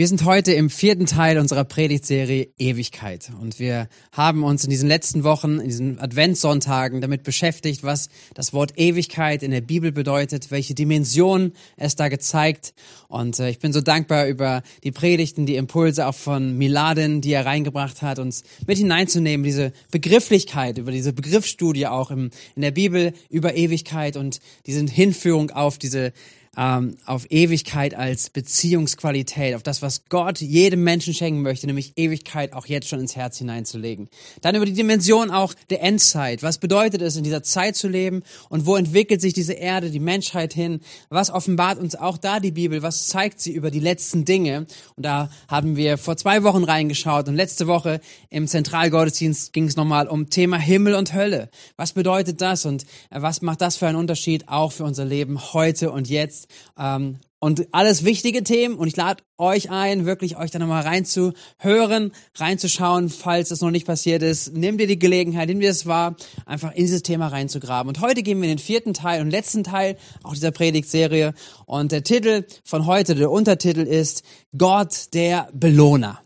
Wir sind heute im vierten Teil unserer Predigtserie Ewigkeit. Und wir haben uns in diesen letzten Wochen, in diesen Adventssonntagen damit beschäftigt, was das Wort Ewigkeit in der Bibel bedeutet, welche Dimension es da gezeigt. Und äh, ich bin so dankbar über die Predigten, die Impulse auch von Miladin, die er reingebracht hat, uns mit hineinzunehmen, diese Begrifflichkeit, über diese Begriffsstudie auch im, in der Bibel über Ewigkeit und diese Hinführung auf diese ähm, auf Ewigkeit als Beziehungsqualität, auf das, was Gott jedem Menschen schenken möchte, nämlich Ewigkeit auch jetzt schon ins Herz hineinzulegen. Dann über die Dimension auch der Endzeit. Was bedeutet es, in dieser Zeit zu leben und wo entwickelt sich diese Erde, die Menschheit hin? Was offenbart uns auch da die Bibel? Was zeigt sie über die letzten Dinge? Und da haben wir vor zwei Wochen reingeschaut und letzte Woche im Zentralgottesdienst ging es nochmal um Thema Himmel und Hölle. Was bedeutet das und äh, was macht das für einen Unterschied auch für unser Leben heute und jetzt? Ähm, und alles wichtige Themen. Und ich lade euch ein, wirklich euch da nochmal reinzuhören, reinzuschauen, falls es noch nicht passiert ist. Nehmt ihr die Gelegenheit, nehmt ihr es wahr, einfach in dieses Thema reinzugraben. Und heute gehen wir in den vierten Teil und letzten Teil auch dieser Predigtserie. Und der Titel von heute, der Untertitel ist Gott der Belohner.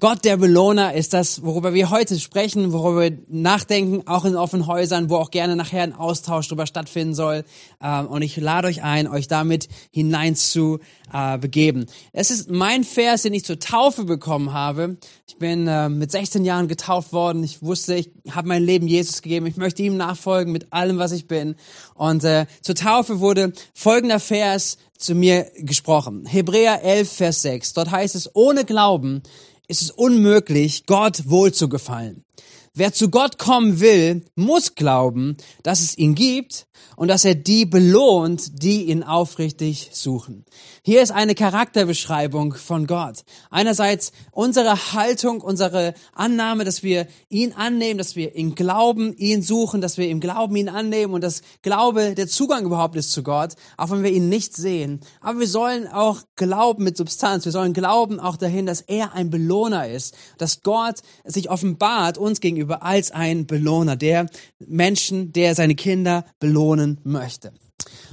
Gott der Belohner ist das, worüber wir heute sprechen, worüber wir nachdenken, auch in offenen Häusern, wo auch gerne nachher ein Austausch darüber stattfinden soll. Ähm, und ich lade euch ein, euch damit hinein zu äh, begeben. Es ist mein Vers, den ich zur Taufe bekommen habe. Ich bin äh, mit 16 Jahren getauft worden. Ich wusste, ich habe mein Leben Jesus gegeben. Ich möchte ihm nachfolgen mit allem, was ich bin. Und äh, zur Taufe wurde folgender Vers zu mir gesprochen. Hebräer 11, Vers 6. Dort heißt es, ohne Glauben ist es unmöglich, Gott wohl zu gefallen. Wer zu Gott kommen will, muss glauben, dass es ihn gibt und dass er die belohnt, die ihn aufrichtig suchen. Hier ist eine Charakterbeschreibung von Gott. Einerseits unsere Haltung, unsere Annahme, dass wir ihn annehmen, dass wir ihn glauben, ihn suchen, dass wir ihm glauben, ihn annehmen und dass Glaube der Zugang überhaupt ist zu Gott, auch wenn wir ihn nicht sehen. Aber wir sollen auch glauben mit Substanz. Wir sollen glauben auch dahin, dass er ein Belohner ist, dass Gott sich offenbart uns gegenüber gegenüber als ein Belohner, der Menschen, der seine Kinder belohnen möchte.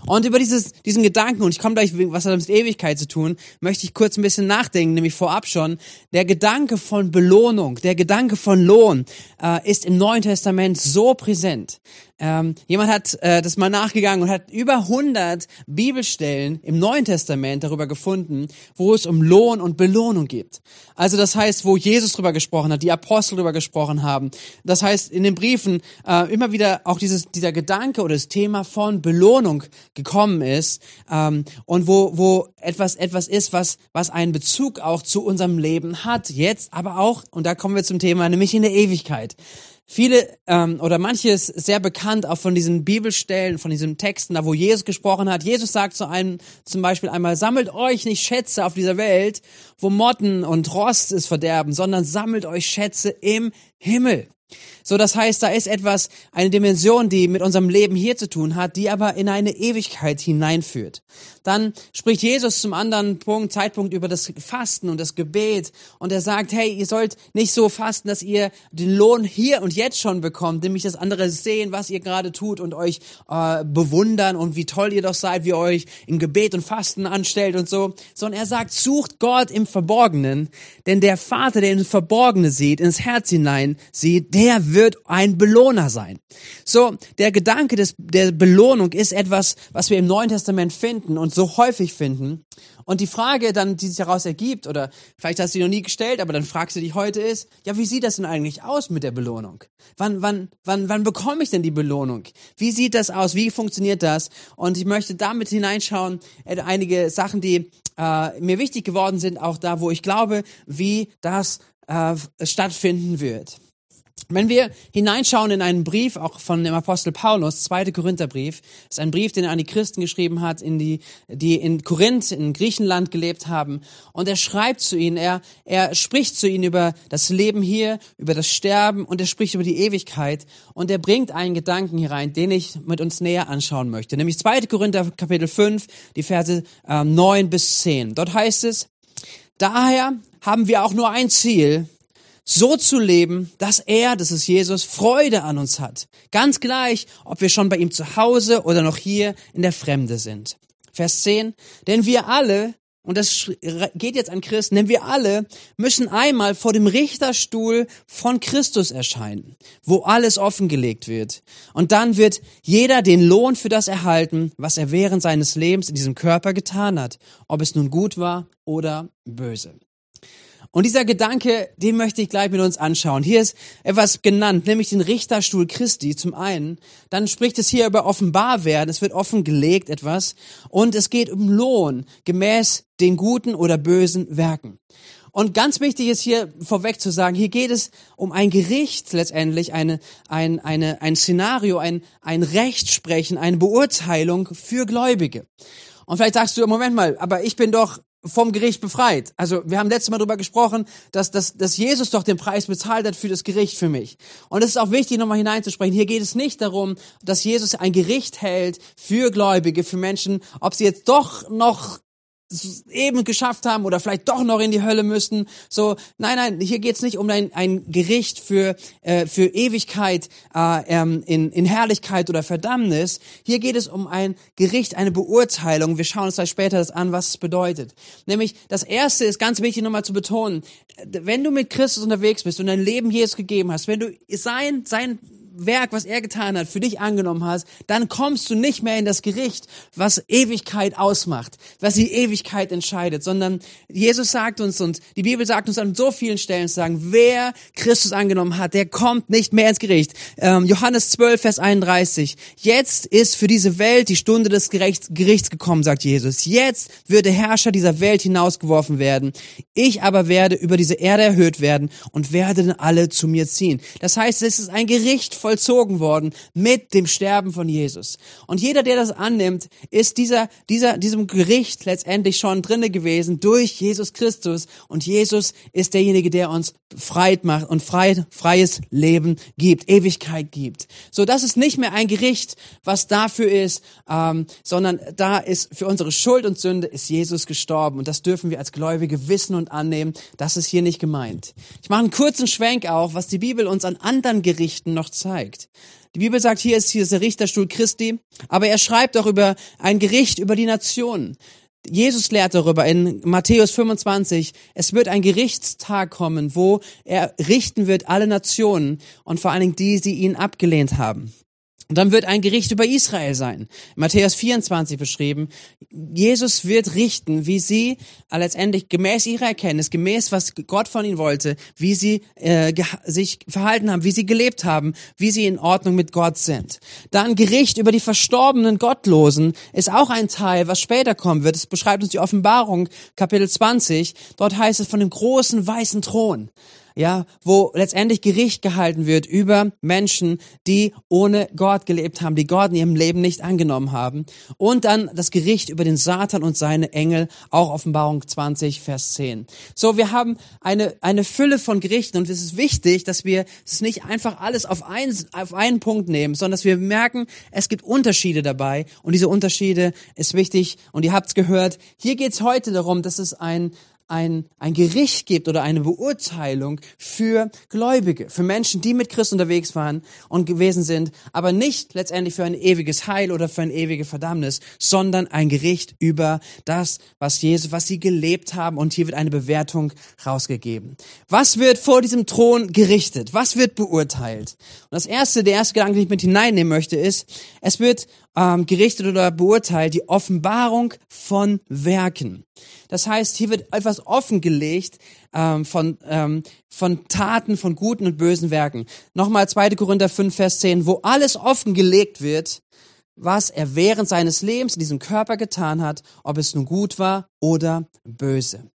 Und über dieses, diesen Gedanken, und ich komme gleich, was hat mit Ewigkeit zu tun, möchte ich kurz ein bisschen nachdenken, nämlich vorab schon. Der Gedanke von Belohnung, der Gedanke von Lohn äh, ist im Neuen Testament so präsent. Ähm, jemand hat äh, das mal nachgegangen und hat über 100 Bibelstellen im Neuen Testament darüber gefunden, wo es um Lohn und Belohnung geht. Also das heißt, wo Jesus drüber gesprochen hat, die Apostel drüber gesprochen haben. Das heißt, in den Briefen äh, immer wieder auch dieses, dieser Gedanke oder das Thema von Belohnung gekommen ist ähm, und wo, wo etwas, etwas ist, was, was einen Bezug auch zu unserem Leben hat. Jetzt aber auch, und da kommen wir zum Thema, nämlich in der Ewigkeit. Viele ähm, oder manches sehr bekannt auch von diesen Bibelstellen, von diesen Texten, da wo Jesus gesprochen hat. Jesus sagt zu einem zum Beispiel einmal: Sammelt euch nicht Schätze auf dieser Welt, wo Motten und Rost es verderben, sondern sammelt euch Schätze im Himmel. So, das heißt, da ist etwas, eine Dimension, die mit unserem Leben hier zu tun hat, die aber in eine Ewigkeit hineinführt. Dann spricht Jesus zum anderen Punkt, Zeitpunkt über das Fasten und das Gebet und er sagt, hey, ihr sollt nicht so fasten, dass ihr den Lohn hier und jetzt schon bekommt, nämlich das andere sehen, was ihr gerade tut und euch äh, bewundern und wie toll ihr doch seid, wie ihr euch in Gebet und Fasten anstellt und so, sondern er sagt, sucht Gott im Verborgenen, denn der Vater, der ins Verborgene sieht, ins Herz hinein sieht, der wird ein Belohner sein. So, der Gedanke des, der Belohnung ist etwas, was wir im Neuen Testament finden und so häufig finden. Und die Frage dann, die sich daraus ergibt, oder vielleicht hast du die noch nie gestellt, aber dann fragst du dich heute ist, ja, wie sieht das denn eigentlich aus mit der Belohnung? Wann, wann, wann, wann bekomme ich denn die Belohnung? Wie sieht das aus? Wie funktioniert das? Und ich möchte damit hineinschauen, äh, einige Sachen, die äh, mir wichtig geworden sind, auch da, wo ich glaube, wie das äh, stattfinden wird. Wenn wir hineinschauen in einen Brief, auch von dem Apostel Paulus, zweite Korintherbrief, ist ein Brief, den er an die Christen geschrieben hat, in die, die in Korinth, in Griechenland gelebt haben. Und er schreibt zu ihnen, er, er spricht zu ihnen über das Leben hier, über das Sterben und er spricht über die Ewigkeit. Und er bringt einen Gedanken hier rein, den ich mit uns näher anschauen möchte. Nämlich zweite Korinther Kapitel 5, die Verse äh, 9 bis 10. Dort heißt es, daher haben wir auch nur ein Ziel, so zu leben, dass er, das ist Jesus, Freude an uns hat. Ganz gleich, ob wir schon bei ihm zu Hause oder noch hier in der Fremde sind. Vers 10. Denn wir alle, und das geht jetzt an Christen, denn wir alle müssen einmal vor dem Richterstuhl von Christus erscheinen, wo alles offengelegt wird. Und dann wird jeder den Lohn für das erhalten, was er während seines Lebens in diesem Körper getan hat, ob es nun gut war oder böse. Und dieser Gedanke, den möchte ich gleich mit uns anschauen. Hier ist etwas genannt, nämlich den Richterstuhl Christi zum einen. Dann spricht es hier über Offenbarwerden. Es wird offengelegt etwas. Und es geht um Lohn gemäß den guten oder bösen Werken. Und ganz wichtig ist hier vorweg zu sagen, hier geht es um ein Gericht letztendlich, eine, ein, eine, ein Szenario, ein, ein Rechtsprechen, eine Beurteilung für Gläubige. Und vielleicht sagst du, Moment mal, aber ich bin doch vom Gericht befreit. Also wir haben letztes Mal darüber gesprochen, dass, dass, dass Jesus doch den Preis bezahlt hat für das Gericht für mich. Und es ist auch wichtig, nochmal hineinzusprechen. Hier geht es nicht darum, dass Jesus ein Gericht hält für Gläubige, für Menschen, ob sie jetzt doch noch eben geschafft haben oder vielleicht doch noch in die Hölle müssten. So, nein, nein, hier geht's nicht um ein, ein Gericht für, äh, für Ewigkeit äh, ähm, in, in Herrlichkeit oder Verdammnis. Hier geht es um ein Gericht, eine Beurteilung. Wir schauen uns gleich später das an, was es bedeutet. Nämlich, das Erste ist ganz wichtig nochmal zu betonen, wenn du mit Christus unterwegs bist und dein Leben Jesus gegeben hast, wenn du sein, sein Werk, was er getan hat, für dich angenommen hast, dann kommst du nicht mehr in das Gericht, was Ewigkeit ausmacht, was die Ewigkeit entscheidet, sondern Jesus sagt uns und die Bibel sagt uns an so vielen Stellen zu sagen, wer Christus angenommen hat, der kommt nicht mehr ins Gericht. Ähm, Johannes 12, Vers 31. Jetzt ist für diese Welt die Stunde des Gerichts, Gerichts gekommen, sagt Jesus. Jetzt wird der Herrscher dieser Welt hinausgeworfen werden. Ich aber werde über diese Erde erhöht werden und werde alle zu mir ziehen. Das heißt, es ist ein Gericht vollzogen worden mit dem Sterben von Jesus. Und jeder, der das annimmt, ist dieser, dieser, diesem Gericht letztendlich schon drinne gewesen durch Jesus Christus. Und Jesus ist derjenige, der uns frei macht und frei, freies Leben gibt, Ewigkeit gibt. So, das ist nicht mehr ein Gericht, was dafür ist, ähm, sondern da ist für unsere Schuld und Sünde ist Jesus gestorben. Und das dürfen wir als Gläubige wissen und annehmen. Das ist hier nicht gemeint. Ich mache einen kurzen Schwenk auch, was die Bibel uns an anderen Gerichten noch zeigt zeigt. Die Bibel sagt, hier ist, hier ist der Richterstuhl Christi, aber er schreibt auch über ein Gericht über die Nationen. Jesus lehrt darüber in Matthäus 25, es wird ein Gerichtstag kommen, wo er richten wird alle Nationen und vor allen Dingen die, die ihn abgelehnt haben. Und dann wird ein Gericht über Israel sein. In Matthäus 24 beschrieben. Jesus wird richten, wie sie äh, letztendlich gemäß ihrer Erkenntnis, gemäß was Gott von ihnen wollte, wie sie äh, sich verhalten haben, wie sie gelebt haben, wie sie in Ordnung mit Gott sind. Dann Gericht über die verstorbenen Gottlosen ist auch ein Teil, was später kommen wird. Es beschreibt uns die Offenbarung, Kapitel 20. Dort heißt es von dem großen weißen Thron ja, wo letztendlich Gericht gehalten wird über Menschen, die ohne Gott gelebt haben, die Gott in ihrem Leben nicht angenommen haben. Und dann das Gericht über den Satan und seine Engel, auch Offenbarung 20, Vers 10. So, wir haben eine, eine Fülle von Gerichten und es ist wichtig, dass wir es nicht einfach alles auf, ein, auf einen Punkt nehmen, sondern dass wir merken, es gibt Unterschiede dabei und diese Unterschiede ist wichtig und ihr habt es gehört. Hier geht es heute darum, dass es ein, ein, ein Gericht gibt oder eine Beurteilung für Gläubige, für Menschen, die mit Christus unterwegs waren und gewesen sind, aber nicht letztendlich für ein ewiges Heil oder für ein ewige Verdammnis, sondern ein Gericht über das, was Jesus, was sie gelebt haben und hier wird eine Bewertung rausgegeben. Was wird vor diesem Thron gerichtet? Was wird beurteilt? Und das erste, der erste Gedanke, den ich mit hineinnehmen möchte, ist, es wird ähm, gerichtet oder beurteilt die Offenbarung von Werken. Das heißt, hier wird etwas offengelegt ähm, von, ähm, von Taten, von guten und bösen Werken. Nochmal 2. Korinther 5, Vers 10, wo alles offengelegt wird, was er während seines Lebens in diesem Körper getan hat, ob es nun gut war oder böse.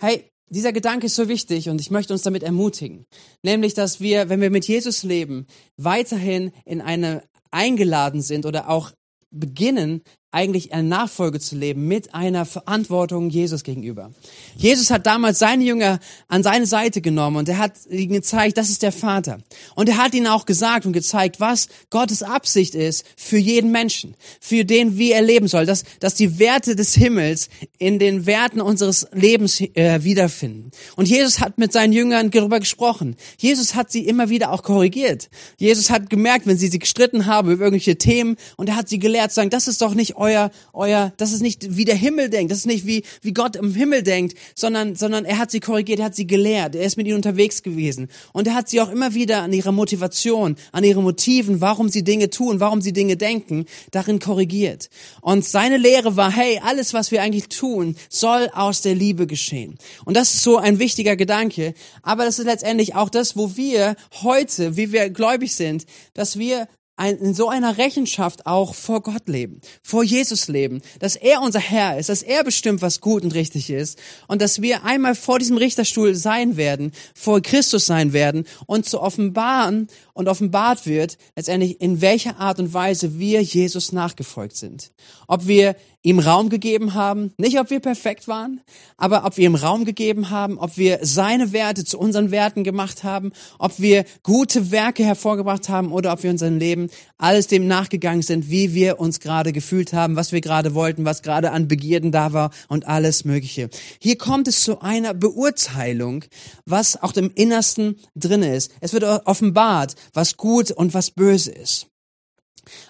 Hey, dieser Gedanke ist so wichtig und ich möchte uns damit ermutigen. Nämlich, dass wir, wenn wir mit Jesus leben, weiterhin in eine eingeladen sind oder auch beginnen, eigentlich eine Nachfolge zu leben mit einer Verantwortung Jesus gegenüber. Jesus hat damals seine Jünger an seine Seite genommen und er hat ihnen gezeigt, das ist der Vater. Und er hat ihnen auch gesagt und gezeigt, was Gottes Absicht ist für jeden Menschen, für den, wie er leben soll, dass, dass die Werte des Himmels in den Werten unseres Lebens äh, wiederfinden. Und Jesus hat mit seinen Jüngern darüber gesprochen. Jesus hat sie immer wieder auch korrigiert. Jesus hat gemerkt, wenn sie sich gestritten haben über irgendwelche Themen und er hat sie gelehrt, zu sagen, das ist doch nicht euer, euer, das ist nicht wie der Himmel denkt, das ist nicht wie, wie Gott im Himmel denkt, sondern, sondern er hat sie korrigiert, er hat sie gelehrt, er ist mit ihnen unterwegs gewesen. Und er hat sie auch immer wieder an ihrer Motivation, an ihren Motiven, warum sie Dinge tun, warum sie Dinge denken, darin korrigiert. Und seine Lehre war, hey, alles, was wir eigentlich tun, soll aus der Liebe geschehen. Und das ist so ein wichtiger Gedanke. Aber das ist letztendlich auch das, wo wir heute, wie wir gläubig sind, dass wir ein, in so einer Rechenschaft auch vor Gott leben, vor Jesus leben, dass er unser Herr ist, dass er bestimmt, was gut und richtig ist und dass wir einmal vor diesem Richterstuhl sein werden, vor Christus sein werden und zu offenbaren und offenbart wird, letztendlich in welcher Art und Weise wir Jesus nachgefolgt sind. Ob wir ihm Raum gegeben haben, nicht ob wir perfekt waren, aber ob wir ihm Raum gegeben haben, ob wir seine Werte zu unseren Werten gemacht haben, ob wir gute Werke hervorgebracht haben oder ob wir unser Leben alles dem nachgegangen sind, wie wir uns gerade gefühlt haben, was wir gerade wollten, was gerade an Begierden da war und alles Mögliche. Hier kommt es zu einer Beurteilung, was auch im Innersten drin ist. Es wird offenbart, was gut und was böse ist.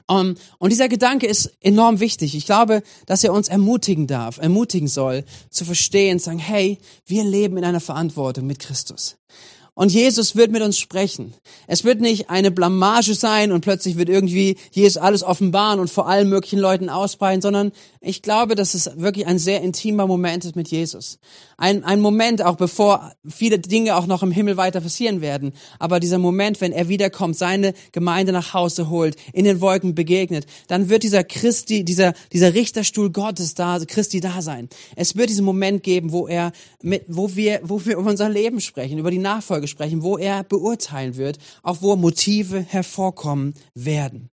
Um, ähm, und dieser Gedanke ist enorm wichtig. Ich glaube, dass er uns ermutigen darf, ermutigen soll, zu verstehen, zu sagen, hey, wir leben in einer Verantwortung mit Christus. Und Jesus wird mit uns sprechen. Es wird nicht eine Blamage sein und plötzlich wird irgendwie Jesus alles offenbaren und vor allen möglichen Leuten ausbreiten, sondern ich glaube, dass es wirklich ein sehr intimer Moment ist mit Jesus. Ein, ein Moment, auch bevor viele Dinge auch noch im Himmel weiter passieren werden. Aber dieser Moment, wenn er wiederkommt, seine Gemeinde nach Hause holt, in den Wolken begegnet, dann wird dieser Christi, dieser, dieser Richterstuhl Gottes da, Christi da sein. Es wird diesen Moment geben, wo er mit, wo wir, wo wir über unser Leben sprechen, über die Nachfolge Nachfolge sprechen, wo er beurteilen wird, auch wo Motive hervorkommen werden.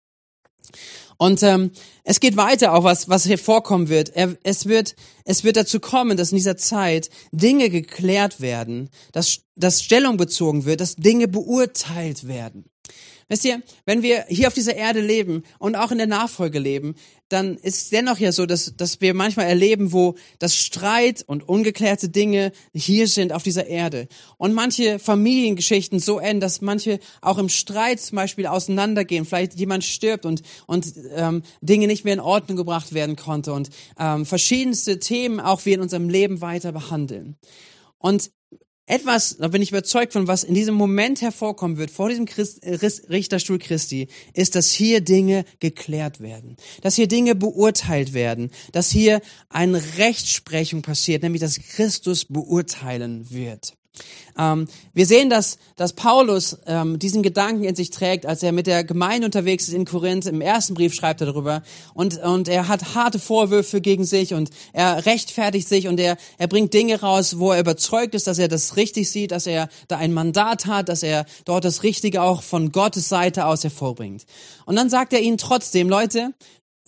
Und ähm, es geht weiter, auch was, was hervorkommen wird. Er, es wird. Es wird dazu kommen, dass in dieser Zeit Dinge geklärt werden, dass, dass Stellung bezogen wird, dass Dinge beurteilt werden. Wisst ihr, wenn wir hier auf dieser Erde leben und auch in der Nachfolge leben, dann ist dennoch ja so, dass, dass wir manchmal erleben, wo das Streit und ungeklärte Dinge hier sind auf dieser Erde. Und manche Familiengeschichten so enden, dass manche auch im Streit zum Beispiel auseinandergehen. Vielleicht jemand stirbt und, und ähm, Dinge nicht mehr in Ordnung gebracht werden konnte und ähm, verschiedenste Themen auch wir in unserem Leben weiter behandeln. Und etwas, da bin ich überzeugt von, was in diesem Moment hervorkommen wird, vor diesem Christ, äh, Richterstuhl Christi, ist, dass hier Dinge geklärt werden, dass hier Dinge beurteilt werden, dass hier eine Rechtsprechung passiert, nämlich dass Christus beurteilen wird. Ähm, wir sehen, dass, dass Paulus ähm, diesen Gedanken in sich trägt, als er mit der Gemeinde unterwegs ist in Korinth. Im ersten Brief schreibt er darüber. Und, und er hat harte Vorwürfe gegen sich und er rechtfertigt sich und er, er bringt Dinge raus, wo er überzeugt ist, dass er das richtig sieht, dass er da ein Mandat hat, dass er dort das Richtige auch von Gottes Seite aus hervorbringt. Und dann sagt er ihnen trotzdem, Leute,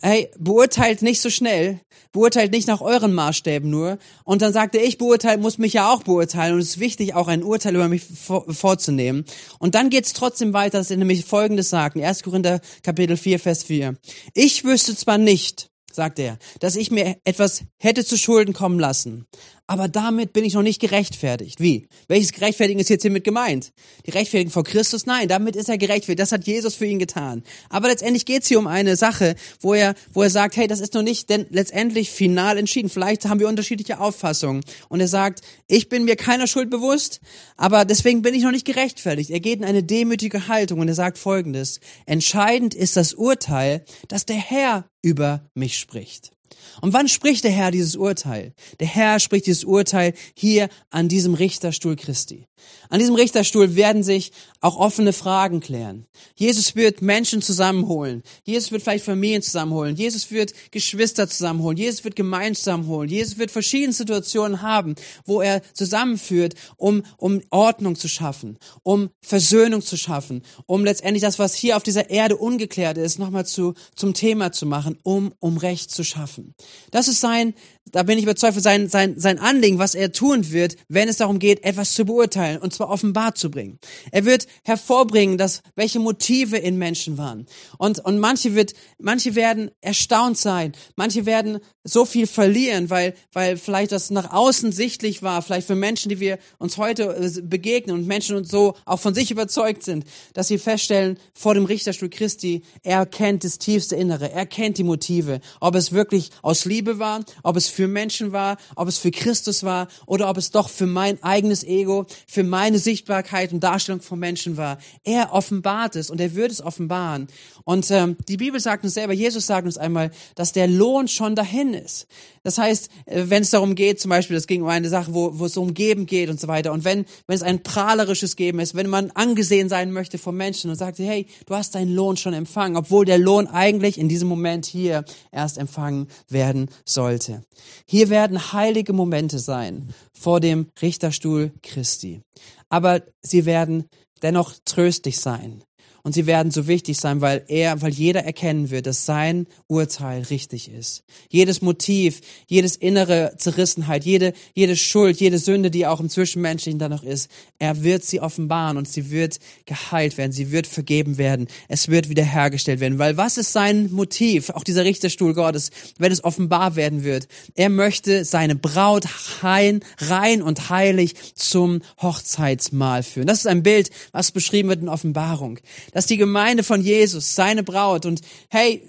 hey, beurteilt nicht so schnell, beurteilt nicht nach euren Maßstäben nur. Und dann sagte ich, beurteilt muss mich ja auch beurteilen und es ist wichtig, auch ein Urteil über mich vor, vorzunehmen. Und dann geht's trotzdem weiter, dass er nämlich Folgendes sagt, 1. Korinther Kapitel 4, Vers 4. Ich wüsste zwar nicht, sagt er, dass ich mir etwas hätte zu Schulden kommen lassen. Aber damit bin ich noch nicht gerechtfertigt. Wie? Welches Gerechtfertigen ist jetzt hiermit gemeint? Die Rechtfertigung vor Christus? Nein, damit ist er gerechtfertigt. Das hat Jesus für ihn getan. Aber letztendlich geht es hier um eine Sache, wo er, wo er sagt, hey, das ist noch nicht denn letztendlich final entschieden. Vielleicht haben wir unterschiedliche Auffassungen. Und er sagt, ich bin mir keiner Schuld bewusst, aber deswegen bin ich noch nicht gerechtfertigt. Er geht in eine demütige Haltung und er sagt folgendes. Entscheidend ist das Urteil, dass der Herr über mich spricht. Und wann spricht der Herr dieses Urteil? Der Herr spricht dieses Urteil hier an diesem Richterstuhl Christi. An diesem Richterstuhl werden sich auch offene Fragen klären. Jesus wird Menschen zusammenholen. Jesus wird vielleicht Familien zusammenholen. Jesus wird Geschwister zusammenholen. Jesus wird Gemeinden zusammenholen. Jesus wird verschiedene Situationen haben, wo er zusammenführt, um, um Ordnung zu schaffen, um Versöhnung zu schaffen, um letztendlich das, was hier auf dieser Erde ungeklärt ist, nochmal zu, zum Thema zu machen, um, um Recht zu schaffen. Das ist sein, da bin ich überzeugt von sein, sein, sein Anliegen, was er tun wird, wenn es darum geht, etwas zu beurteilen und zwar offenbar zu bringen. Er wird hervorbringen, dass welche Motive in Menschen waren. Und, und manche wird, manche werden erstaunt sein. Manche werden so viel verlieren, weil, weil vielleicht das nach außen sichtlich war, vielleicht für Menschen, die wir uns heute äh, begegnen und Menschen und so auch von sich überzeugt sind, dass sie feststellen, vor dem Richterstuhl Christi, er kennt das tiefste Innere, er kennt die Motive, ob es wirklich aus Liebe war, ob es für Menschen war, ob es für Christus war oder ob es doch für mein eigenes Ego, für meine Sichtbarkeit und Darstellung von Menschen war. Er offenbart es und er wird es offenbaren. Und ähm, die Bibel sagt uns selber, Jesus sagt uns einmal, dass der Lohn schon dahin ist. Das heißt, äh, wenn es darum geht, zum Beispiel, das ging um eine Sache, wo, wo es um Geben geht und so weiter. Und wenn, wenn es ein prahlerisches Geben ist, wenn man angesehen sein möchte von Menschen und sagt, hey, du hast deinen Lohn schon empfangen, obwohl der Lohn eigentlich in diesem Moment hier erst empfangen werden sollte. Hier werden heilige Momente sein vor dem Richterstuhl Christi. Aber sie werden dennoch tröstlich sein und sie werden so wichtig sein, weil er, weil jeder erkennen wird, dass sein Urteil richtig ist. Jedes Motiv, jedes innere Zerrissenheit, jede, jede Schuld, jede Sünde, die auch im Zwischenmenschlichen da noch ist, er wird sie offenbaren und sie wird geheilt werden, sie wird vergeben werden, es wird wiederhergestellt werden, weil was ist sein Motiv, auch dieser Richterstuhl Gottes, wenn es offenbar werden wird? Er möchte seine Braut rein, rein und heilig zum Hochzeitsmahl führen. Das ist ein Bild, was beschrieben wird in Offenbarung dass die Gemeinde von Jesus, seine Braut und hey,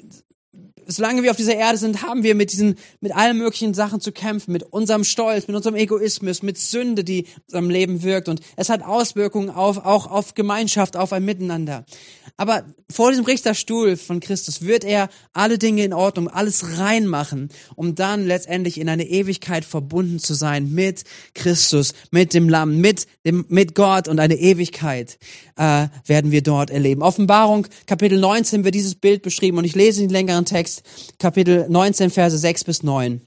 solange wir auf dieser Erde sind, haben wir mit diesen, mit allen möglichen Sachen zu kämpfen, mit unserem Stolz, mit unserem Egoismus, mit Sünde, die in unserem Leben wirkt. Und es hat Auswirkungen auf, auch auf Gemeinschaft, auf ein Miteinander. Aber vor diesem Richterstuhl von Christus wird er alle Dinge in Ordnung, alles reinmachen, um dann letztendlich in eine Ewigkeit verbunden zu sein mit Christus, mit dem Lamm, mit dem, mit Gott und eine Ewigkeit äh, werden wir dort erleben. Offenbarung Kapitel 19 wird dieses Bild beschrieben und ich lese den längeren Text, Kapitel 19, Verse 6 bis 9.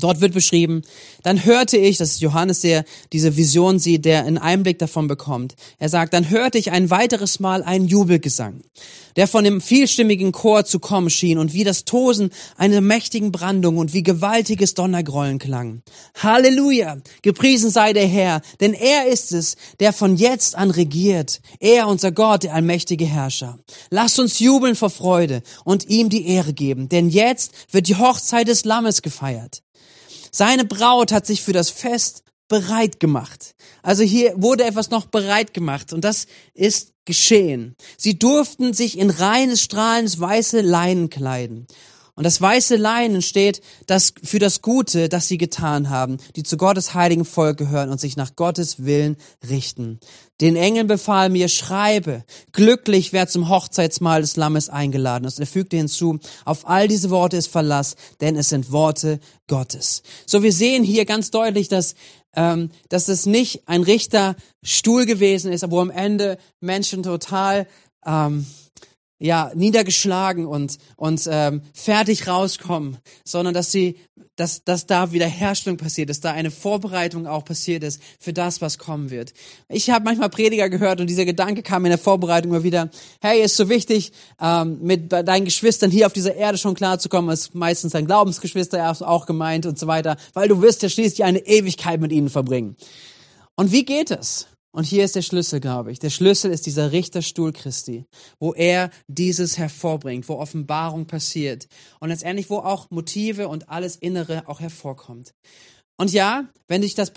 Dort wird beschrieben, dann hörte ich, das ist Johannes, der diese Vision sieht, der einen Einblick davon bekommt. Er sagt, dann hörte ich ein weiteres Mal einen Jubelgesang, der von dem vielstimmigen Chor zu kommen schien und wie das Tosen einer mächtigen Brandung und wie gewaltiges Donnergrollen klang. Halleluja! Gepriesen sei der Herr, denn er ist es, der von jetzt an regiert. Er, unser Gott, der allmächtige Herrscher. Lasst uns jubeln vor Freude und ihm die Ehre geben, denn jetzt wird die Hochzeit des Lammes gefeiert. Seine Braut hat sich für das Fest bereit gemacht. Also hier wurde etwas noch bereit gemacht und das ist geschehen. Sie durften sich in reines, strahlendes weiße Leinen kleiden. Und das weiße Leinen steht das für das Gute, das sie getan haben, die zu Gottes heiligen Volk gehören und sich nach Gottes Willen richten. Den Engeln befahl mir, schreibe, glücklich wer zum Hochzeitsmahl des Lammes eingeladen ist. Er fügte hinzu, auf all diese Worte ist Verlass, denn es sind Worte Gottes. So, wir sehen hier ganz deutlich, dass ähm, dass es nicht ein Richterstuhl gewesen ist, wo am Ende Menschen total ähm, ja, niedergeschlagen und, und ähm, fertig rauskommen, sondern dass sie, dass, dass da Wiederherstellung passiert, dass da eine Vorbereitung auch passiert ist für das, was kommen wird. Ich habe manchmal Prediger gehört und dieser Gedanke kam in der Vorbereitung immer wieder, hey, ist so wichtig, ähm, mit deinen Geschwistern hier auf dieser Erde schon klarzukommen, ist meistens dein Glaubensgeschwister auch gemeint und so weiter, weil du wirst ja schließlich eine Ewigkeit mit ihnen verbringen. Und wie geht es? Und hier ist der Schlüssel, glaube ich. Der Schlüssel ist dieser Richterstuhl Christi, wo er dieses hervorbringt, wo Offenbarung passiert und letztendlich, wo auch Motive und alles Innere auch hervorkommt. Und ja, wenn dich das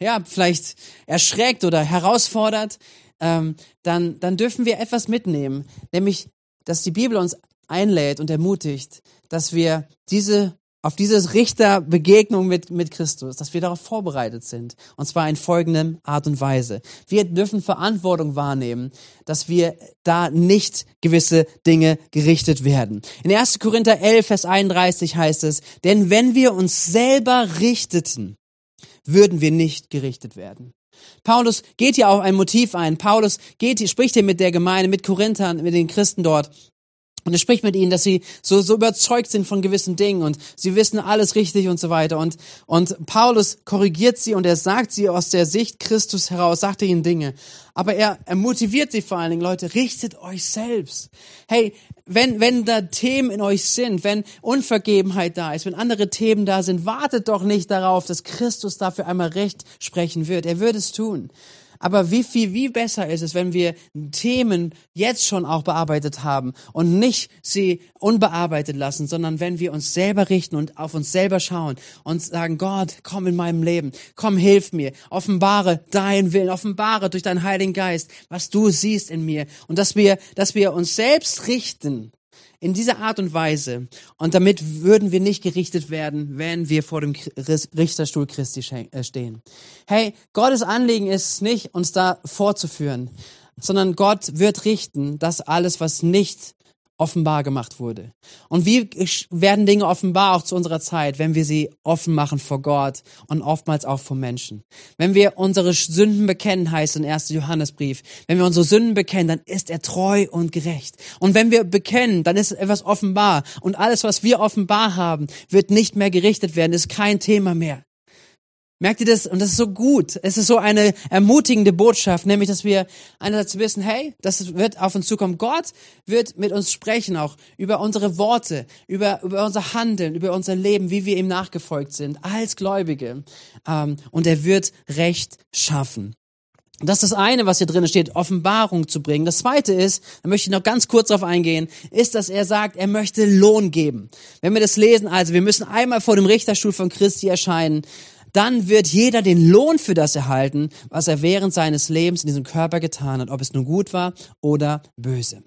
ja, vielleicht erschreckt oder herausfordert, ähm, dann, dann dürfen wir etwas mitnehmen, nämlich, dass die Bibel uns einlädt und ermutigt, dass wir diese auf diese Richterbegegnung mit, mit Christus, dass wir darauf vorbereitet sind. Und zwar in folgendem Art und Weise. Wir dürfen Verantwortung wahrnehmen, dass wir da nicht gewisse Dinge gerichtet werden. In 1. Korinther 11, Vers 31 heißt es, denn wenn wir uns selber richteten, würden wir nicht gerichtet werden. Paulus geht hier auf ein Motiv ein. Paulus geht, spricht hier mit der Gemeinde, mit Korinthern, mit den Christen dort Und er spricht mit ihnen, dass sie so, so überzeugt sind von gewissen Dingen und sie wissen alles richtig und so weiter. Und, und Paulus korrigiert sie und er sagt sie aus der Sicht Christus heraus, sagt ihnen Dinge. Aber er, er motiviert sie vor allen Dingen, Leute, richtet euch selbst. Hey, wenn, wenn da Themen in euch sind, wenn Unvergebenheit da ist, wenn andere Themen da sind, wartet doch nicht darauf, dass Christus dafür einmal Recht sprechen wird. Er wird es tun. Aber wie viel, wie besser ist es, wenn wir Themen jetzt schon auch bearbeitet haben und nicht sie unbearbeitet lassen, sondern wenn wir uns selber richten und auf uns selber schauen und sagen, Gott, komm in meinem Leben, komm, hilf mir, offenbare deinen Willen, offenbare durch deinen Heiligen Geist, was du siehst in mir. Und dass wir, dass wir uns selbst richten in dieser Art und Weise. Und damit würden wir nicht gerichtet werden, wenn wir vor dem Richterstuhl Christi äh, stehen. Hey, Gottes Anliegen ist nicht, uns da vorzuführen, sondern Gott wird richten, dass alles, was nicht offenbar gemacht wurde. Und wie werden Dinge offenbar auch zu unserer Zeit, wenn wir sie offen machen vor Gott und oftmals auch vor Menschen? Wenn wir unsere Sünden bekennen, heißt in 1. Johannesbrief, wenn wir unsere Sünden bekennen, dann ist er treu und gerecht. Und wenn wir bekennen, dann ist etwas offenbar. Und alles, was wir offenbar haben, wird nicht mehr gerichtet werden, ist kein Thema mehr. Merkt ihr das? Und das ist so gut. Es ist so eine ermutigende Botschaft, nämlich, dass wir einerseits wissen, hey, das wird auf uns zukommen. Gott wird mit uns sprechen, auch über unsere Worte, über, über unser Handeln, über unser Leben, wie wir ihm nachgefolgt sind, als Gläubige. Ähm, und er wird Recht schaffen. Das ist das eine, was hier drin steht, Offenbarung zu bringen. Das zweite ist, da möchte ich noch ganz kurz darauf eingehen, ist, dass er sagt, er möchte Lohn geben. Wenn wir das lesen, also wir müssen einmal vor dem Richterstuhl von Christi erscheinen, dann wird jeder den Lohn für das erhalten, was er während seines Lebens in diesem Körper getan hat, ob es nun gut war oder böse.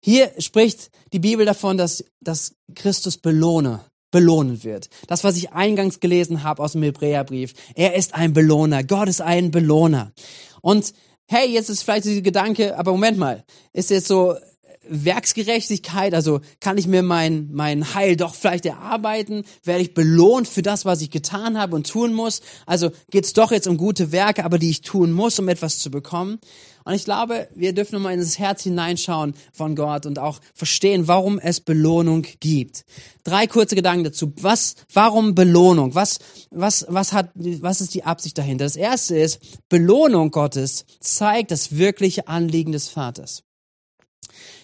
Hier spricht die Bibel davon, dass, dass Christus belohne, belohnen wird. Das, was ich eingangs gelesen habe aus dem Hebräerbrief. Er ist ein Belohner. Gott ist ein Belohner. Und hey, jetzt ist vielleicht dieser Gedanke, aber Moment mal, ist jetzt so, Werksgerechtigkeit, also kann ich mir mein, mein Heil doch vielleicht erarbeiten? Werde ich belohnt für das, was ich getan habe und tun muss? Also geht's doch jetzt um gute Werke, aber die ich tun muss, um etwas zu bekommen? Und ich glaube, wir dürfen nochmal in das Herz hineinschauen von Gott und auch verstehen, warum es Belohnung gibt. Drei kurze Gedanken dazu. Was, warum Belohnung? Was, was, was hat, was ist die Absicht dahinter? Das erste ist, Belohnung Gottes zeigt das wirkliche Anliegen des Vaters.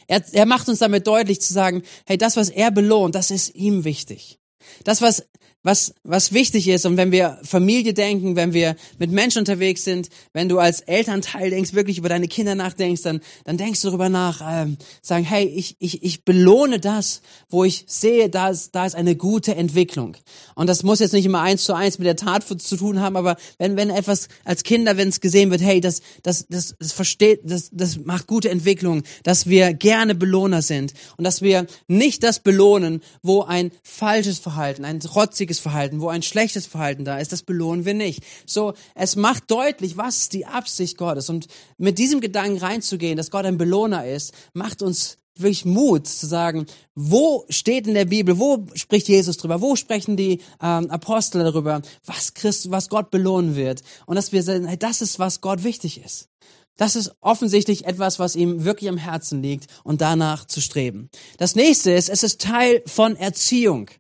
Er, er macht uns damit deutlich zu sagen, hey, das, was er belohnt, das ist ihm wichtig. Das, was was, was wichtig ist und wenn wir Familie denken, wenn wir mit Menschen unterwegs sind, wenn du als Elternteil denkst, wirklich über deine Kinder nachdenkst, dann, dann denkst du darüber nach, ähm, sagen, hey, ich, ich, ich belohne das, wo ich sehe, da ist, da ist eine gute Entwicklung. Und das muss jetzt nicht immer eins zu eins mit der Tat zu tun haben, aber wenn, wenn etwas als Kinder, wenn es gesehen wird, hey, das, das, das, das versteht, das, das macht gute Entwicklung, dass wir gerne Belohner sind und dass wir nicht das belohnen, wo ein falsches Verhalten, ein trotziges Verhalten, wo ein schlechtes Verhalten da ist, das belohnen wir nicht. So, es macht deutlich, was die Absicht Gottes. Und mit diesem Gedanken reinzugehen, dass Gott ein Belohner ist, macht uns wirklich Mut zu sagen, wo steht in der Bibel, wo spricht Jesus drüber, wo sprechen die ähm, Apostel darüber, was Christ, was Gott belohnen wird. Und dass wir sagen, hey, das ist, was Gott wichtig ist. Das ist offensichtlich etwas, was ihm wirklich am Herzen liegt und danach zu streben. Das nächste ist, es ist Teil von Erziehung.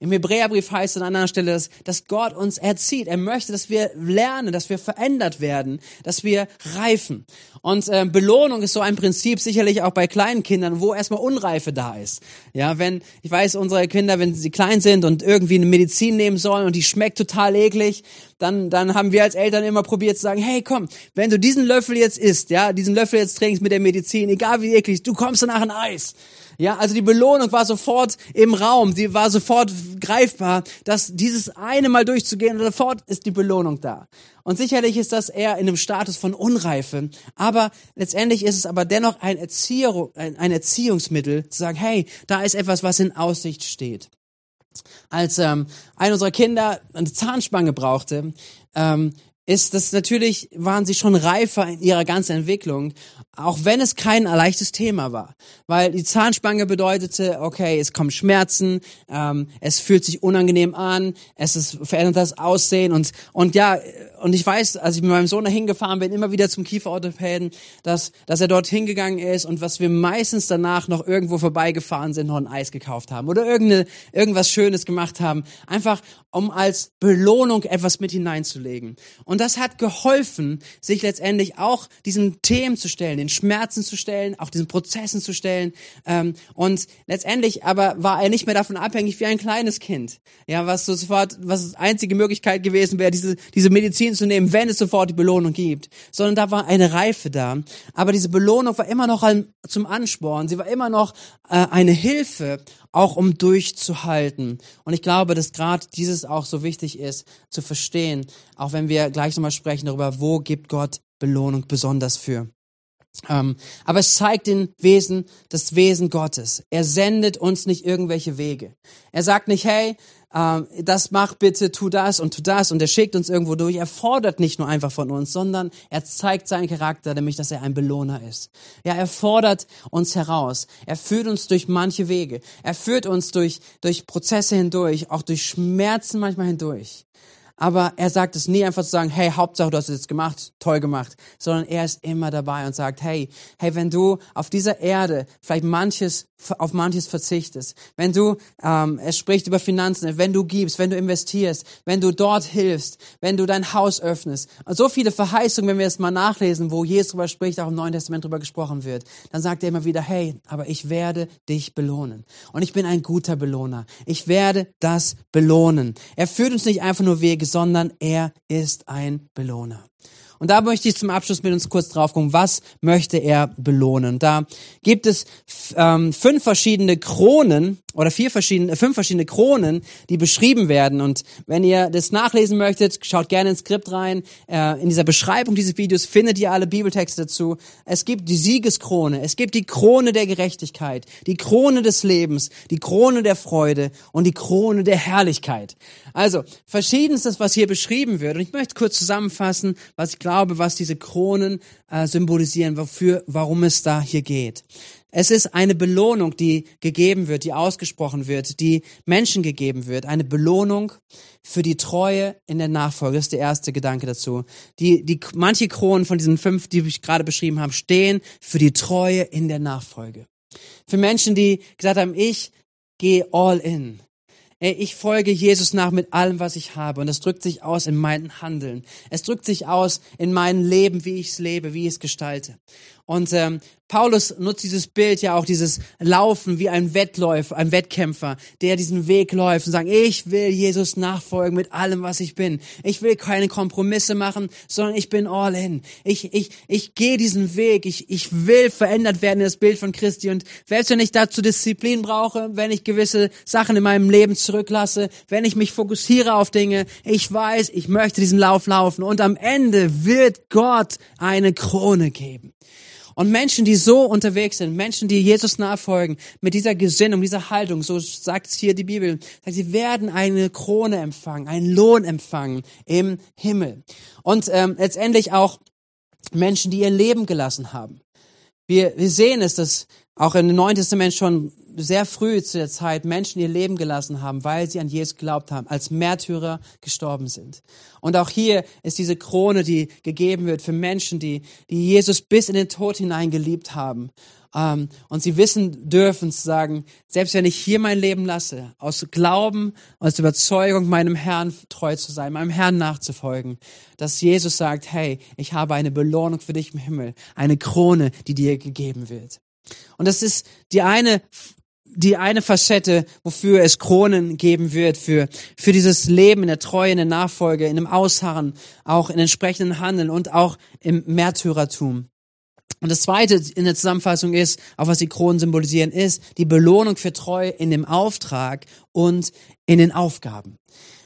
Im Hebräerbrief heißt es an einer Stelle, dass, dass Gott uns erzieht. Er möchte, dass wir lernen, dass wir verändert werden, dass wir reifen. Und äh, Belohnung ist so ein Prinzip sicherlich auch bei kleinen Kindern, wo erstmal Unreife da ist. Ja, wenn ich weiß, unsere Kinder, wenn sie klein sind und irgendwie eine Medizin nehmen sollen und die schmeckt total eklig, dann dann haben wir als Eltern immer probiert zu sagen, hey, komm, wenn du diesen Löffel jetzt isst, ja, diesen Löffel jetzt trinkst mit der Medizin, egal wie eklig, du kommst danach ein Eis. Ja, also die Belohnung war sofort im Raum, die war sofort greifbar, dass dieses eine Mal durchzugehen, sofort ist die Belohnung da. Und sicherlich ist das eher in einem Status von Unreife, aber letztendlich ist es aber dennoch ein, Erzieher, ein Erziehungsmittel, zu sagen, hey, da ist etwas, was in Aussicht steht. Als ähm, ein unserer Kinder eine Zahnspange brauchte, ähm, ist, dass natürlich waren sie schon reifer in ihrer ganzen Entwicklung, auch wenn es kein leichtes Thema war. Weil die Zahnspange bedeutete, okay, es kommen Schmerzen, ähm, es fühlt sich unangenehm an, es ist, verändert das Aussehen und, und ja, und ich weiß, als ich mit meinem Sohn dahin gefahren bin, immer wieder zum Kieferorthopäden, dass, dass er dort hingegangen ist und was wir meistens danach noch irgendwo vorbeigefahren sind, noch ein Eis gekauft haben oder irgendeine, irgendwas Schönes gemacht haben. Einfach, um als Belohnung etwas mit hineinzulegen. Und das hat geholfen, sich letztendlich auch diesen Themen zu stellen, den Schmerzen zu stellen, auch diesen Prozessen zu stellen. Ähm, und letztendlich aber war er nicht mehr davon abhängig wie ein kleines Kind. Ja, was so sofort, was die einzige Möglichkeit gewesen wäre, diese, diese Medizin zu nehmen, wenn es sofort die Belohnung gibt. Sondern da war eine Reife da. Aber diese Belohnung war immer noch ein, zum Ansporn. Sie war immer noch äh, eine Hilfe, auch um durchzuhalten. Und ich glaube, dass gerade dieses auch so wichtig ist, zu verstehen, auch wenn wir gleich nochmal sprechen darüber, wo gibt Gott Belohnung besonders für. Ähm, aber es zeigt den Wesen, das Wesen Gottes. Er sendet uns nicht irgendwelche Wege. Er sagt nicht, hey, ähm, das mach bitte, tu das und tu das und er schickt uns irgendwo durch. Er fordert nicht nur einfach von uns, sondern er zeigt seinen Charakter, nämlich, dass er ein Belohner ist. Ja, er fordert uns heraus. Er führt uns durch manche Wege. Er führt uns durch, durch Prozesse hindurch, auch durch Schmerzen manchmal hindurch. Aber er sagt es nie einfach zu sagen, hey, Hauptsache, du hast es jetzt gemacht, toll gemacht, sondern er ist immer dabei und sagt, hey, hey, wenn du auf dieser Erde vielleicht manches auf manches verzichtest, wenn du, ähm, er spricht über Finanzen, wenn du gibst, wenn du investierst, wenn du dort hilfst, wenn du dein Haus öffnest. Und so viele Verheißungen, wenn wir es mal nachlesen, wo Jesus darüber spricht, auch im Neuen Testament darüber gesprochen wird, dann sagt er immer wieder, hey, aber ich werde dich belohnen. Und ich bin ein guter Belohner. Ich werde das belohnen. Er führt uns nicht einfach nur Wege, sondern er ist ein Belohner. Und da möchte ich zum Abschluss mit uns kurz drauf gucken, was möchte er belohnen. Da gibt es ähm, fünf verschiedene Kronen oder vier verschiedene, fünf verschiedene Kronen, die beschrieben werden. Und wenn ihr das nachlesen möchtet, schaut gerne ins Skript rein. Äh, in dieser Beschreibung dieses Videos findet ihr alle Bibeltexte dazu. Es gibt die Siegeskrone, es gibt die Krone der Gerechtigkeit, die Krone des Lebens, die Krone der Freude und die Krone der Herrlichkeit. Also verschiedenstes, was hier beschrieben wird. Und ich möchte kurz zusammenfassen, was ich glaube, was diese Kronen äh, symbolisieren, wofür, warum es da hier geht. Es ist eine Belohnung, die gegeben wird, die ausgesprochen wird, die Menschen gegeben wird. Eine Belohnung für die Treue in der Nachfolge. Das ist der erste Gedanke dazu. Die, die, manche Kronen von diesen fünf, die ich gerade beschrieben habe, stehen für die Treue in der Nachfolge. Für Menschen, die gesagt haben, ich gehe all in. Ich folge Jesus nach mit allem, was ich habe. Und das drückt sich aus in meinem Handeln. Es drückt sich aus in meinem Leben, wie ich es lebe, wie ich es gestalte. Und ähm, Paulus nutzt dieses Bild ja auch, dieses Laufen wie ein Wettläufer, ein Wettkämpfer, der diesen Weg läuft und sagt, ich will Jesus nachfolgen mit allem, was ich bin. Ich will keine Kompromisse machen, sondern ich bin all in. Ich, ich, ich gehe diesen Weg. Ich, ich will verändert werden in das Bild von Christi. Und selbst wenn ich dazu Disziplin brauche, wenn ich gewisse Sachen in meinem Leben zurücklasse, wenn ich mich fokussiere auf Dinge, ich weiß, ich möchte diesen Lauf laufen. Und am Ende wird Gott eine Krone geben. Und Menschen, die so unterwegs sind, Menschen, die Jesus nachfolgen, mit dieser Gesinnung, dieser Haltung, so sagt es hier die Bibel, sagt, sie werden eine Krone empfangen, einen Lohn empfangen im Himmel. Und ähm, letztendlich auch Menschen, die ihr Leben gelassen haben. Wir, wir sehen es, dass auch im Neuen Testament schon sehr früh zu der Zeit Menschen ihr Leben gelassen haben, weil sie an Jesus geglaubt haben, als Märtyrer gestorben sind. Und auch hier ist diese Krone, die gegeben wird für Menschen, die, die Jesus bis in den Tod hinein geliebt haben. Ähm, und sie wissen dürfen zu sagen, selbst wenn ich hier mein Leben lasse, aus Glauben, aus Überzeugung, meinem Herrn treu zu sein, meinem Herrn nachzufolgen, dass Jesus sagt, hey, ich habe eine Belohnung für dich im Himmel, eine Krone, die dir gegeben wird. Und das ist die eine die eine Facette, wofür es Kronen geben wird, für, für dieses Leben in der Treue, in der Nachfolge, in dem Ausharren, auch in entsprechenden Handeln und auch im Märtyrertum. Und das zweite in der Zusammenfassung ist, auch was die Kronen symbolisieren, ist die Belohnung für Treue in dem Auftrag und in den Aufgaben.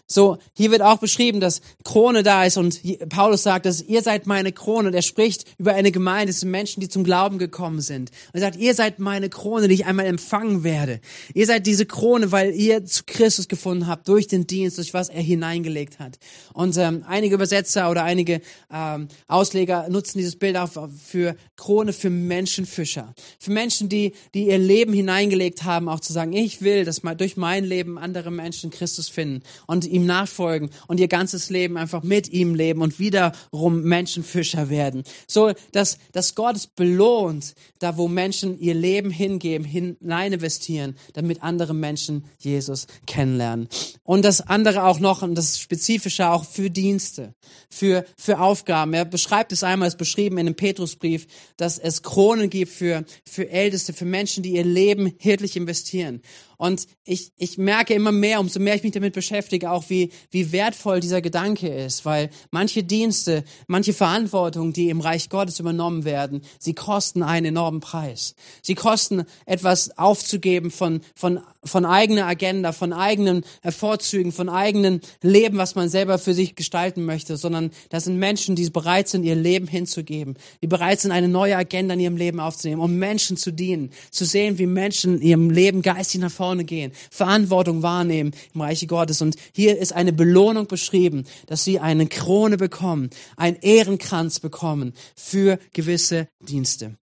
So, hier wird auch beschrieben, dass Krone da ist und Paulus sagt, dass ihr seid meine Krone. Und er spricht über eine Gemeinde, es sind Menschen, die zum Glauben gekommen sind. Und er sagt, ihr seid meine Krone, die ich einmal empfangen werde. Ihr seid diese Krone, weil ihr zu Christus gefunden habt, durch den Dienst, durch was er hineingelegt hat. Und ähm, einige Übersetzer oder einige ähm, Ausleger nutzen dieses Bild auch für Krone für Menschenfischer. Für Menschen, die, die ihr Leben hineingelegt haben, auch zu sagen, ich will, dass mal durch mein Leben andere Menschen Christus finden und ihm nachfolgen und ihr ganzes Leben einfach mit ihm leben und wiederum Menschenfischer werden. So, dass, dass Gott es belohnt, da wo Menschen ihr Leben hingeben, hinein investieren, damit andere Menschen Jesus kennenlernen. Und das andere auch noch, und das Spezifische auch für Dienste, für, für Aufgaben. Er beschreibt es einmal, es beschrieben in dem Petrusbrief, dass es Kronen gibt für, für Älteste, für Menschen, die ihr Leben hirtlich investieren. Und ich, ich merke immer mehr, umso mehr ich mich damit beschäftige, auch wie, wie wertvoll dieser Gedanke ist, weil manche Dienste, manche Verantwortung, die im Reich Gottes übernommen werden, sie kosten einen enormen Preis. Sie kosten etwas aufzugeben von, von, von eigener Agenda, von eigenen Vorzügen, von eigenen Leben, was man selber für sich gestalten möchte, sondern das sind Menschen, die bereit sind, ihr Leben hinzugeben, die bereit sind, eine neue Agenda in ihrem Leben aufzunehmen, um Menschen zu dienen, zu sehen, wie Menschen in ihrem Leben geistig nach vorne gehen, Verantwortung wahrnehmen im Reiche Gottes. Und hier ist eine Belohnung beschrieben, dass sie eine Krone bekommen, einen Ehrenkranz bekommen für gewisse Dienste.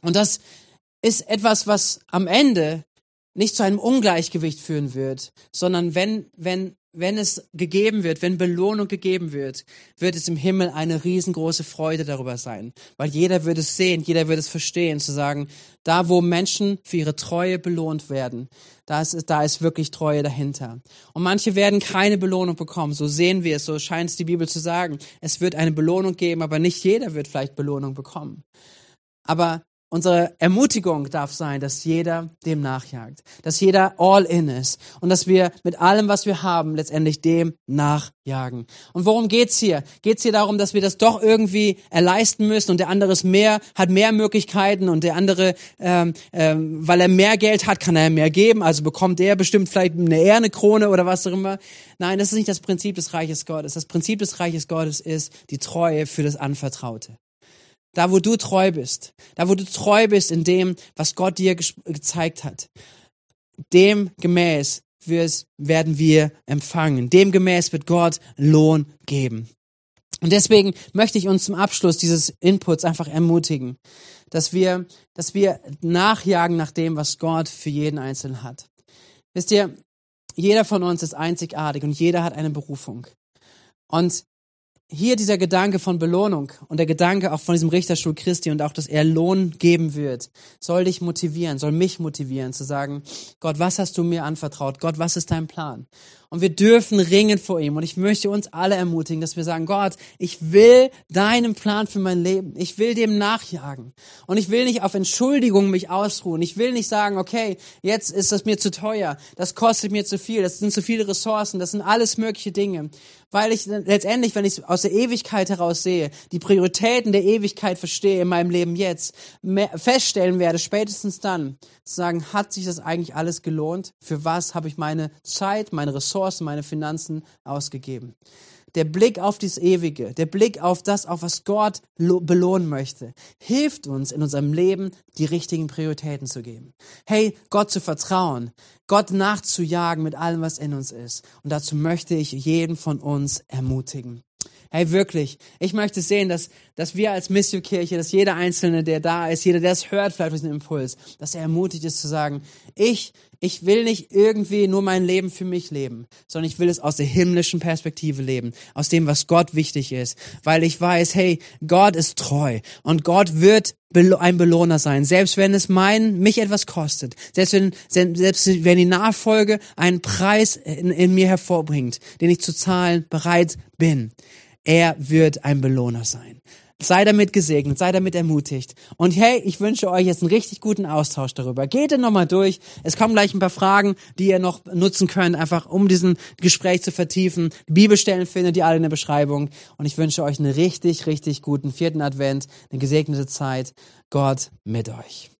Und das ist etwas, was am Ende nicht zu einem Ungleichgewicht führen wird, sondern wenn, wenn wenn es gegeben wird, wenn Belohnung gegeben wird, wird es im Himmel eine riesengroße Freude darüber sein. Weil jeder wird es sehen, jeder wird es verstehen, zu sagen, da wo Menschen für ihre Treue belohnt werden, da ist, da ist wirklich Treue dahinter. Und manche werden keine Belohnung bekommen, so sehen wir es, so scheint es die Bibel zu sagen. Es wird eine Belohnung geben, aber nicht jeder wird vielleicht Belohnung bekommen. Aber Unsere Ermutigung darf sein, dass jeder dem nachjagt, dass jeder all in ist und dass wir mit allem, was wir haben, letztendlich dem nachjagen. Und worum geht's hier? Geht's hier darum, dass wir das doch irgendwie erleisten müssen und der andere ist mehr, hat mehr Möglichkeiten und der andere, ähm, ähm, weil er mehr Geld hat, kann er mehr geben, also bekommt er bestimmt vielleicht eine Ehre, Krone oder was auch immer. Nein, das ist nicht das Prinzip des Reiches Gottes. Das Prinzip des Reiches Gottes ist die Treue für das Anvertraute. Da, wo du treu bist. Da, wo du treu bist in dem, was Gott dir ge gezeigt hat. Dem gemäß werden wir empfangen. Dem gemäß wird Gott Lohn geben. Und deswegen möchte ich uns zum Abschluss dieses Inputs einfach ermutigen, dass wir, dass wir nachjagen nach dem, was Gott für jeden Einzelnen hat. Wisst ihr, jeder von uns ist einzigartig und jeder hat eine Berufung. Und hier dieser Gedanke von Belohnung und der Gedanke auch von diesem Richterstuhl Christi und auch, dass er Lohn geben wird, soll dich motivieren, soll mich motivieren zu sagen, Gott, was hast du mir anvertraut? Gott, was ist dein Plan? Und wir dürfen ringen vor ihm. Und ich möchte uns alle ermutigen, dass wir sagen, Gott, ich will deinen Plan für mein Leben. Ich will dem nachjagen. Und ich will nicht auf Entschuldigung mich ausruhen. Ich will nicht sagen, okay, jetzt ist das mir zu teuer. Das kostet mir zu viel. Das sind zu viele Ressourcen. Das sind alles mögliche Dinge. Weil ich letztendlich, wenn ich aus der Ewigkeit heraus sehe, die Prioritäten der Ewigkeit verstehe in meinem Leben jetzt, feststellen werde, spätestens dann, zu sagen, hat sich das eigentlich alles gelohnt? Für was habe ich meine Zeit, meine Ressourcen, meine Finanzen ausgegeben? Der Blick auf das Ewige, der Blick auf das, auf was Gott belohnen möchte, hilft uns in unserem Leben, die richtigen Prioritäten zu geben. Hey, Gott zu vertrauen, Gott nachzujagen mit allem, was in uns ist. Und dazu möchte ich jeden von uns ermutigen. Hey, wirklich. Ich möchte sehen, dass, dass wir als Missio-Kirche, dass jeder Einzelne, der da ist, jeder, der es hört, vielleicht diesen Impuls, dass er ermutigt ist zu sagen, ich, ich will nicht irgendwie nur mein Leben für mich leben, sondern ich will es aus der himmlischen Perspektive leben, aus dem, was Gott wichtig ist, weil ich weiß, hey, Gott ist treu und Gott wird ein Belohner sein, selbst wenn es mein, mich etwas kostet, selbst wenn, selbst wenn die Nachfolge einen Preis in, in mir hervorbringt, den ich zu zahlen bereit bin. Er wird ein Belohner sein. Sei damit gesegnet, sei damit ermutigt. Und hey, ich wünsche euch jetzt einen richtig guten Austausch darüber. Geht dann nochmal durch. Es kommen gleich ein paar Fragen, die ihr noch nutzen könnt, einfach um diesen Gespräch zu vertiefen. Die Bibelstellen findet ihr alle in der Beschreibung. Und ich wünsche euch einen richtig, richtig guten vierten Advent, eine gesegnete Zeit. Gott mit euch.